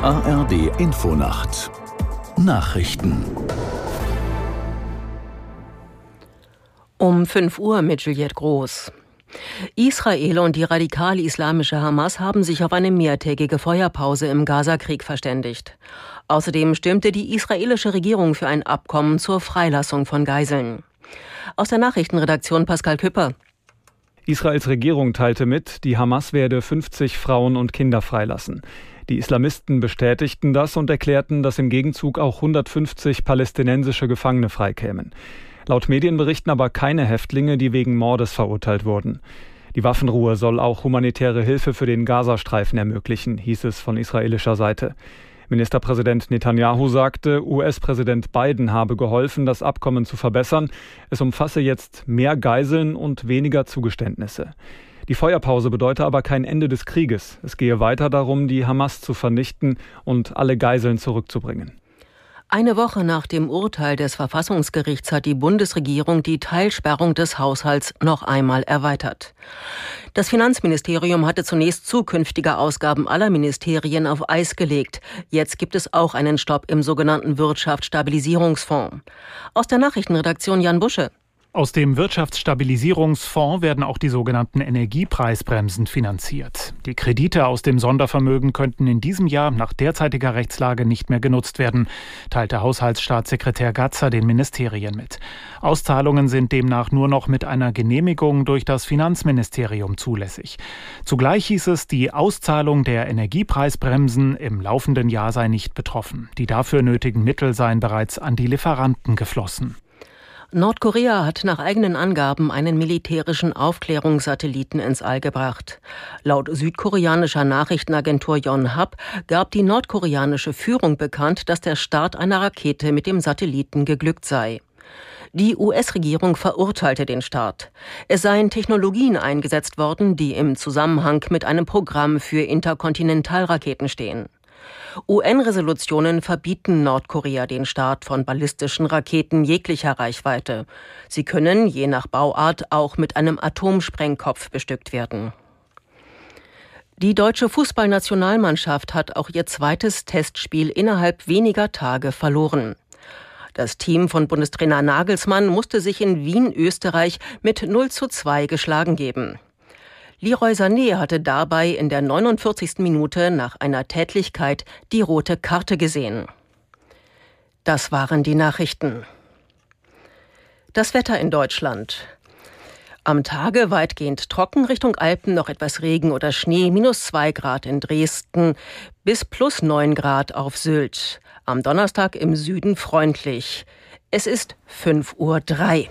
ARD Infonacht Nachrichten Um 5 Uhr mit Juliette Groß. Israel und die radikal-islamische Hamas haben sich auf eine mehrtägige Feuerpause im Gazakrieg verständigt. Außerdem stimmte die israelische Regierung für ein Abkommen zur Freilassung von Geiseln. Aus der Nachrichtenredaktion Pascal Küpper. Israels Regierung teilte mit, die Hamas werde 50 Frauen und Kinder freilassen. Die Islamisten bestätigten das und erklärten, dass im Gegenzug auch 150 palästinensische Gefangene freikämen. Laut Medienberichten aber keine Häftlinge, die wegen Mordes verurteilt wurden. Die Waffenruhe soll auch humanitäre Hilfe für den Gazastreifen ermöglichen, hieß es von israelischer Seite. Ministerpräsident Netanyahu sagte, US-Präsident Biden habe geholfen, das Abkommen zu verbessern. Es umfasse jetzt mehr Geiseln und weniger Zugeständnisse. Die Feuerpause bedeute aber kein Ende des Krieges. Es gehe weiter darum, die Hamas zu vernichten und alle Geiseln zurückzubringen. Eine Woche nach dem Urteil des Verfassungsgerichts hat die Bundesregierung die Teilsperrung des Haushalts noch einmal erweitert. Das Finanzministerium hatte zunächst zukünftige Ausgaben aller Ministerien auf Eis gelegt. Jetzt gibt es auch einen Stopp im sogenannten Wirtschaftsstabilisierungsfonds. Aus der Nachrichtenredaktion Jan Busche. Aus dem Wirtschaftsstabilisierungsfonds werden auch die sogenannten Energiepreisbremsen finanziert. Die Kredite aus dem Sondervermögen könnten in diesem Jahr nach derzeitiger Rechtslage nicht mehr genutzt werden, teilte Haushaltsstaatssekretär Gatzer den Ministerien mit. Auszahlungen sind demnach nur noch mit einer Genehmigung durch das Finanzministerium zulässig. Zugleich hieß es, die Auszahlung der Energiepreisbremsen im laufenden Jahr sei nicht betroffen. Die dafür nötigen Mittel seien bereits an die Lieferanten geflossen. Nordkorea hat nach eigenen Angaben einen militärischen Aufklärungssatelliten ins All gebracht. Laut südkoreanischer Nachrichtenagentur Yonhap gab die nordkoreanische Führung bekannt, dass der Start einer Rakete mit dem Satelliten geglückt sei. Die US-Regierung verurteilte den Start. Es seien Technologien eingesetzt worden, die im Zusammenhang mit einem Programm für Interkontinentalraketen stehen. UN-Resolutionen verbieten Nordkorea den Start von ballistischen Raketen jeglicher Reichweite. Sie können je nach Bauart auch mit einem Atomsprengkopf bestückt werden. Die deutsche Fußballnationalmannschaft hat auch ihr zweites Testspiel innerhalb weniger Tage verloren. Das Team von Bundestrainer Nagelsmann musste sich in Wien, Österreich mit 0 zu 2 geschlagen geben. Leroy Sané hatte dabei in der 49. Minute nach einer Tätlichkeit die rote Karte gesehen. Das waren die Nachrichten. Das Wetter in Deutschland. Am Tage weitgehend trocken, Richtung Alpen noch etwas Regen oder Schnee, minus zwei Grad in Dresden bis plus neun Grad auf Sylt. Am Donnerstag im Süden freundlich. Es ist fünf Uhr. drei.